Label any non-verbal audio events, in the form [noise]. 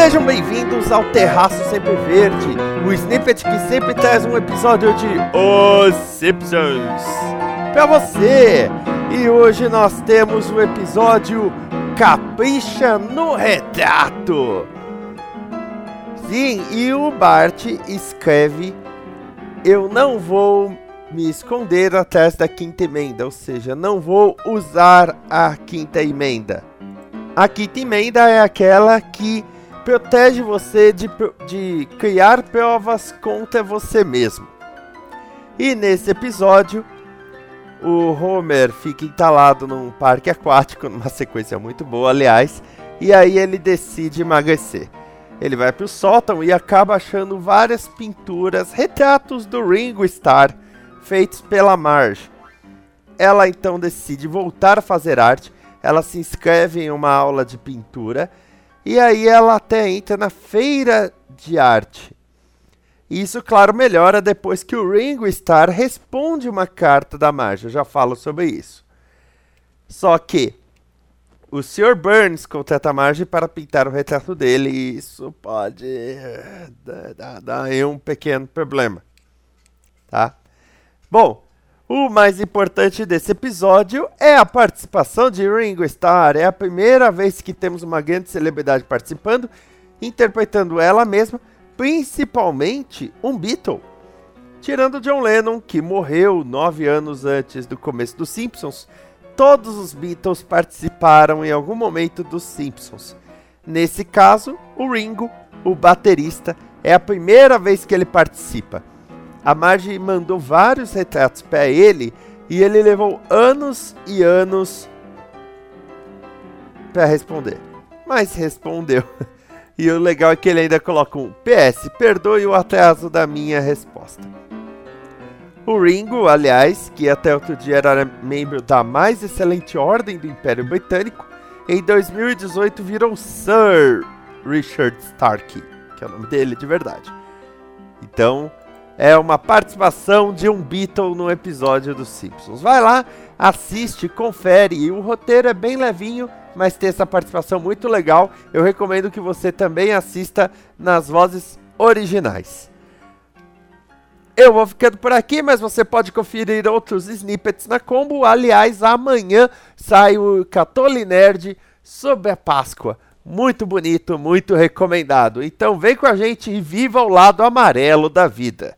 Sejam bem-vindos ao Terraço Sempre Verde, o snippet que sempre traz um episódio de Os Simpsons pra você. E hoje nós temos o episódio Capricha no Retrato. Sim, e o Bart escreve: Eu não vou me esconder atrás da quinta emenda, ou seja, não vou usar a quinta emenda. A quinta emenda é aquela que protege você de, de criar provas contra você mesmo. E nesse episódio, o Homer fica entalado num parque aquático, [laughs] numa sequência muito boa, aliás, e aí ele decide emagrecer. Ele vai para o sótão e acaba achando várias pinturas, retratos do Ringo Starr, feitos pela Marge. Ela então decide voltar a fazer arte, ela se inscreve em uma aula de pintura e aí ela até entra na feira de arte. Isso, claro, melhora depois que o Ringo Starr responde uma carta da Marge. Já falo sobre isso. Só que o Sr. Burns contrata a Marge para pintar o retrato dele e isso pode eh, dar aí um pequeno problema. Tá? Bom, o mais importante desse episódio é a participação de Ringo Starr. É a primeira vez que temos uma grande celebridade participando, interpretando ela mesma, principalmente um Beatle. Tirando John Lennon, que morreu nove anos antes do começo dos Simpsons, todos os Beatles participaram em algum momento dos Simpsons. Nesse caso, o Ringo, o baterista, é a primeira vez que ele participa. A Marge mandou vários retratos para ele e ele levou anos e anos para responder. Mas respondeu. [laughs] E o legal é que ele ainda coloca um PS, perdoe o atraso da minha resposta. O Ringo, aliás, que até outro dia era membro da mais excelente ordem do Império Britânico, em 2018 virou Sir Richard Starkey, que é o nome dele de verdade. Então, é uma participação de um Beatle no episódio dos Simpsons. Vai lá, assiste, confere. O roteiro é bem levinho, mas tem essa participação muito legal. Eu recomendo que você também assista nas vozes originais. Eu vou ficando por aqui, mas você pode conferir outros snippets na combo. Aliás, amanhã sai o Catoli Nerd sobre a Páscoa. Muito bonito, muito recomendado. Então vem com a gente e viva o lado amarelo da vida.